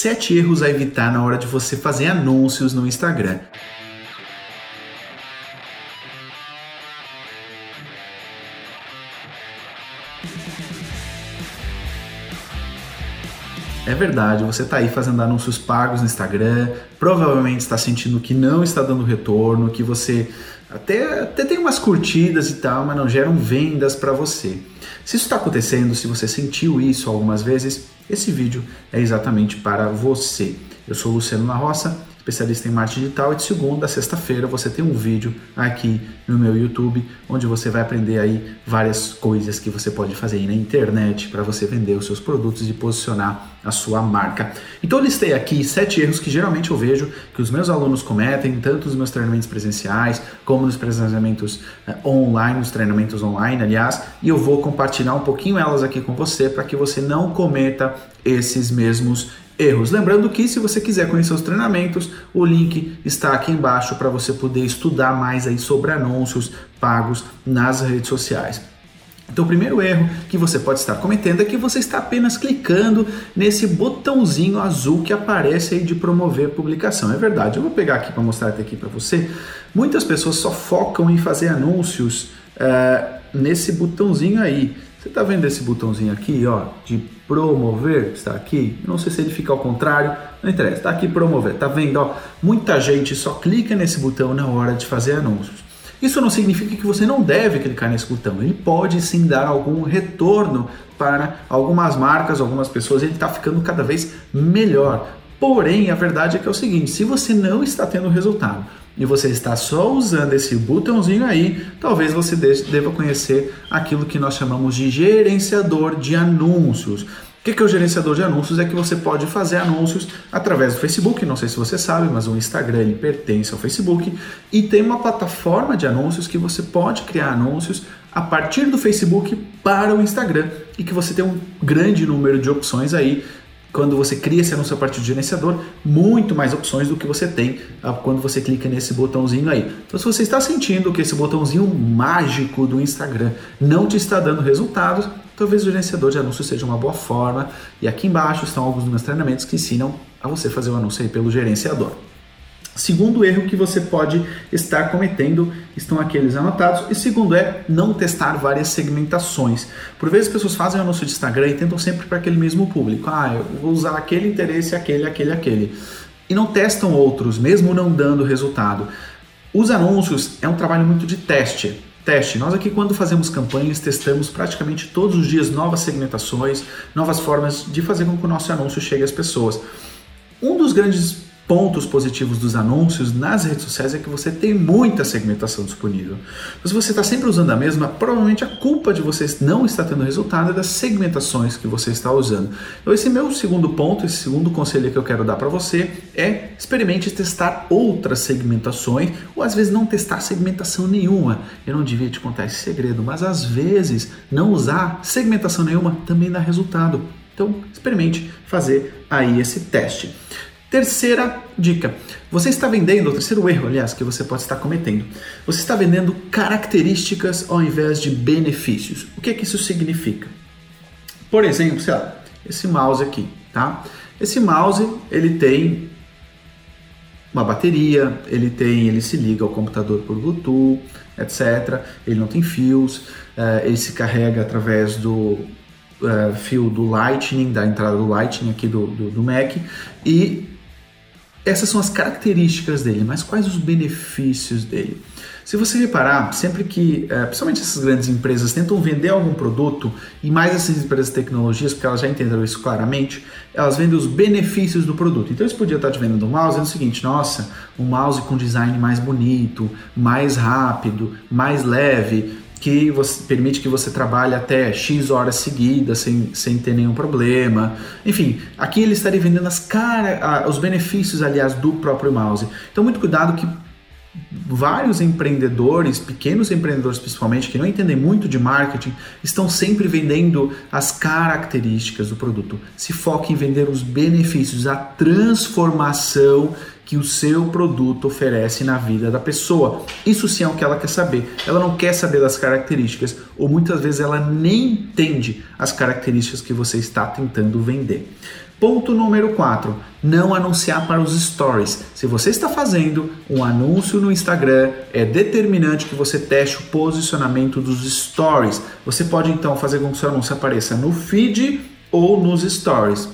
sete erros a evitar na hora de você fazer anúncios no Instagram. É verdade, você está aí fazendo anúncios pagos no Instagram, provavelmente está sentindo que não está dando retorno, que você até, até tem umas curtidas e tal, mas não geram vendas para você. Se isso está acontecendo, se você sentiu isso algumas vezes, esse vídeo é exatamente para você. Eu sou Luciano La Roça especialista em marketing digital, e de segunda a sexta-feira você tem um vídeo aqui no meu YouTube, onde você vai aprender aí várias coisas que você pode fazer aí na internet para você vender os seus produtos e posicionar a sua marca. Então eu listei aqui sete erros que geralmente eu vejo que os meus alunos cometem, tanto nos meus treinamentos presenciais, como nos treinamentos eh, online, nos treinamentos online, aliás, e eu vou compartilhar um pouquinho elas aqui com você para que você não cometa esses mesmos erros. Lembrando que se você quiser conhecer os treinamentos, o link está aqui embaixo para você poder estudar mais aí sobre anúncios pagos nas redes sociais. Então, o primeiro erro que você pode estar cometendo é que você está apenas clicando nesse botãozinho azul que aparece aí de promover publicação. É verdade, eu vou pegar aqui para mostrar até aqui para você. Muitas pessoas só focam em fazer anúncios uh, nesse botãozinho aí. Você está vendo esse botãozinho aqui, ó, de promover? Está aqui. Não sei se ele fica ao contrário, não interessa. Está aqui promover. Tá vendo? Ó, muita gente só clica nesse botão na hora de fazer anúncios. Isso não significa que você não deve clicar nesse botão. Ele pode sim dar algum retorno para algumas marcas, algumas pessoas. Ele está ficando cada vez melhor. Porém, a verdade é que é o seguinte: se você não está tendo resultado, e você está só usando esse botãozinho aí, talvez você deva conhecer aquilo que nós chamamos de gerenciador de anúncios. O que é o gerenciador de anúncios? É que você pode fazer anúncios através do Facebook, não sei se você sabe, mas o Instagram ele pertence ao Facebook e tem uma plataforma de anúncios que você pode criar anúncios a partir do Facebook para o Instagram e que você tem um grande número de opções aí quando você cria esse anúncio a partir do gerenciador, muito mais opções do que você tem ah, quando você clica nesse botãozinho aí. Então, se você está sentindo que esse botãozinho mágico do Instagram não te está dando resultados, talvez o gerenciador de anúncios seja uma boa forma. E aqui embaixo estão alguns dos meus treinamentos que ensinam a você fazer o anúncio aí pelo gerenciador. Segundo erro que você pode estar cometendo, estão aqueles anotados. E segundo é não testar várias segmentações. Por vezes as pessoas fazem anúncio de Instagram e tentam sempre para aquele mesmo público. Ah, eu vou usar aquele interesse, aquele, aquele, aquele. E não testam outros, mesmo não dando resultado. Os anúncios é um trabalho muito de teste. Teste. Nós aqui, quando fazemos campanhas, testamos praticamente todos os dias novas segmentações, novas formas de fazer com que o nosso anúncio chegue às pessoas. Um dos grandes pontos positivos dos anúncios nas redes sociais é que você tem muita segmentação disponível. Mas você está sempre usando a mesma, provavelmente a culpa de você não estar tendo resultado é das segmentações que você está usando. Então esse meu segundo ponto, esse segundo conselho que eu quero dar para você é experimente testar outras segmentações ou às vezes não testar segmentação nenhuma. Eu não devia te contar esse segredo, mas às vezes não usar segmentação nenhuma também dá resultado. Então experimente fazer aí esse teste. Terceira dica: você está vendendo, o terceiro erro, aliás, que você pode estar cometendo, você está vendendo características ao invés de benefícios. O que é que isso significa? Por exemplo, sei lá, esse mouse aqui, tá? Esse mouse ele tem uma bateria, ele tem, ele se liga ao computador por Bluetooth, etc. Ele não tem fios, eh, ele se carrega através do uh, fio do Lightning, da entrada do Lightning aqui do, do, do Mac e essas são as características dele, mas quais os benefícios dele? Se você reparar, sempre que, é, principalmente essas grandes empresas tentam vender algum produto, e mais essas empresas de tecnologias, porque elas já entenderam isso claramente, elas vendem os benefícios do produto. Então eles podiam estar te vendendo um mouse é o seguinte: nossa, um mouse com design mais bonito, mais rápido, mais leve, que você, permite que você trabalhe até X horas seguidas sem, sem ter nenhum problema. Enfim, aqui ele estaria vendendo as cara, os benefícios, aliás, do próprio mouse. Então, muito cuidado que vários empreendedores, pequenos empreendedores principalmente, que não entendem muito de marketing, estão sempre vendendo as características do produto. Se foque em vender os benefícios, a transformação que o seu produto oferece na vida da pessoa. Isso sim é o que ela quer saber. Ela não quer saber das características, ou muitas vezes ela nem entende as características que você está tentando vender. Ponto número 4. Não anunciar para os stories. Se você está fazendo um anúncio no Instagram, é determinante que você teste o posicionamento dos stories. Você pode então fazer com que seu anúncio apareça no feed ou nos stories.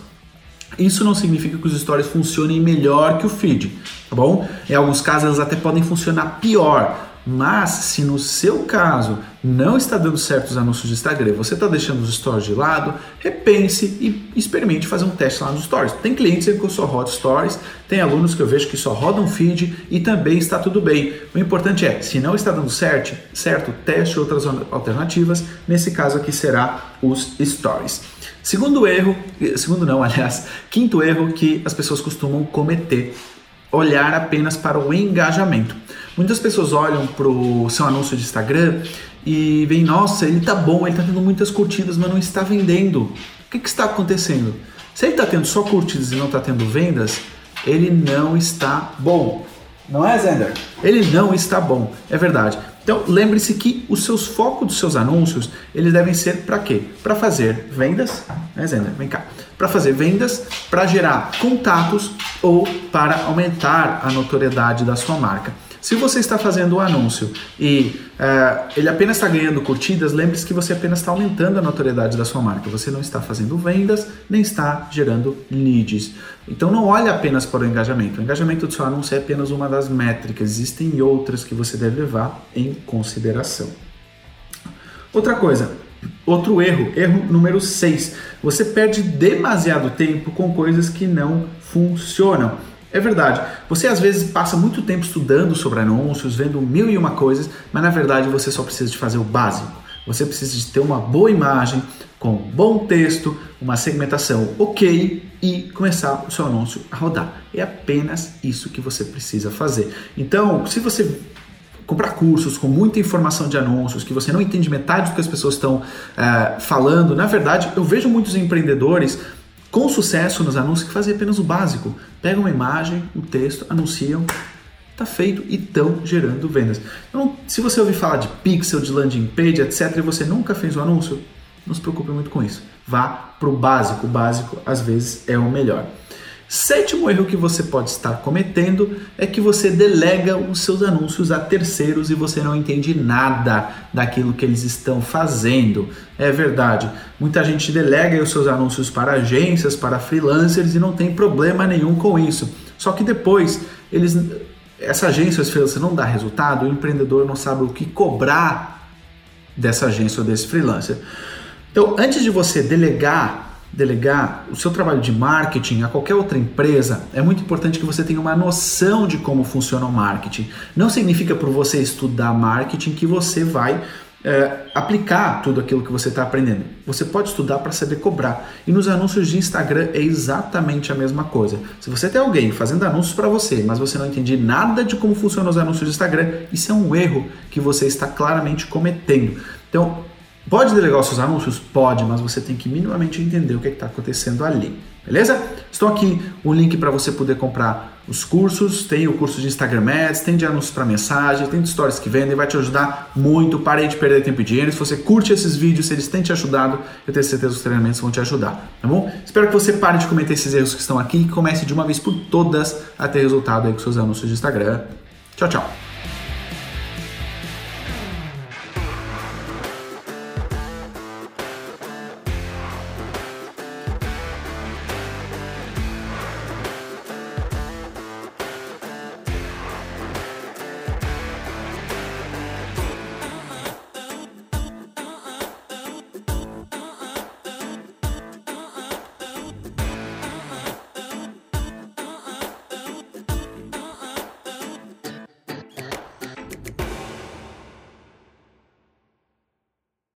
Isso não significa que os stories funcionem melhor que o feed, tá bom? Em alguns casos elas até podem funcionar pior, mas se no seu caso não está dando certo os anúncios de Instagram, você está deixando os stories de lado, repense e experimente fazer um teste lá nos stories. Tem clientes que eu só rodo stories, tem alunos que eu vejo que só rodam feed e também está tudo bem. O importante é, se não está dando certo, certo, teste outras alternativas. Nesse caso aqui será os stories. Segundo erro, segundo não, aliás, quinto erro que as pessoas costumam cometer, olhar apenas para o engajamento. Muitas pessoas olham para o seu anúncio de Instagram e veem, nossa, ele tá bom, ele tá tendo muitas curtidas, mas não está vendendo. O que, que está acontecendo? Se ele está tendo só curtidas e não está tendo vendas, ele não está bom. Não é, Zender? Ele não está bom, é verdade. Então, lembre-se que os seus focos dos seus anúncios, eles devem ser para quê? Para fazer vendas, né, Zender? Vem cá. Para fazer vendas, para gerar contatos ou para aumentar a notoriedade da sua marca. Se você está fazendo um anúncio e uh, ele apenas está ganhando curtidas, lembre-se que você apenas está aumentando a notoriedade da sua marca. Você não está fazendo vendas, nem está gerando leads. Então não olhe apenas para o engajamento. O engajamento do seu anúncio é apenas uma das métricas. Existem outras que você deve levar em consideração. Outra coisa, outro erro, erro número 6. Você perde demasiado tempo com coisas que não funcionam. É verdade. Você às vezes passa muito tempo estudando sobre anúncios, vendo mil e uma coisas, mas na verdade você só precisa de fazer o básico. Você precisa de ter uma boa imagem, com bom texto, uma segmentação ok e começar o seu anúncio a rodar. É apenas isso que você precisa fazer. Então, se você comprar cursos com muita informação de anúncios, que você não entende metade do que as pessoas estão uh, falando, na verdade, eu vejo muitos empreendedores com sucesso nos anúncios que fazem apenas o básico. Pegam uma imagem, o um texto, anunciam, está feito e estão gerando vendas. Então, se você ouvir falar de pixel, de landing page, etc., e você nunca fez um anúncio, não se preocupe muito com isso. Vá para o básico. O básico, às vezes, é o melhor. Sétimo erro que você pode estar cometendo é que você delega os seus anúncios a terceiros e você não entende nada daquilo que eles estão fazendo. É verdade, muita gente delega os seus anúncios para agências, para freelancers e não tem problema nenhum com isso. Só que depois eles essa agência, esse freelancer não dá resultado, o empreendedor não sabe o que cobrar dessa agência ou desse freelancer. Então, antes de você delegar delegar o seu trabalho de marketing a qualquer outra empresa, é muito importante que você tenha uma noção de como funciona o marketing. Não significa por você estudar marketing que você vai é, aplicar tudo aquilo que você está aprendendo. Você pode estudar para saber cobrar. E nos anúncios de Instagram é exatamente a mesma coisa. Se você tem alguém fazendo anúncios para você, mas você não entende nada de como funcionam os anúncios de Instagram, isso é um erro que você está claramente cometendo. Então, Pode delegar os seus anúncios? Pode, mas você tem que minimamente entender o que é está acontecendo ali. Beleza? Estou aqui o link para você poder comprar os cursos. Tem o curso de Instagram Ads, tem de anúncios para mensagem, tem de stories que vendem, vai te ajudar muito. Parei de perder tempo e dinheiro. Se você curte esses vídeos, se eles têm te ajudado, eu tenho certeza que os treinamentos vão te ajudar, tá bom? Espero que você pare de cometer esses erros que estão aqui e comece de uma vez por todas a ter resultado aí com seus anúncios de Instagram. Tchau, tchau.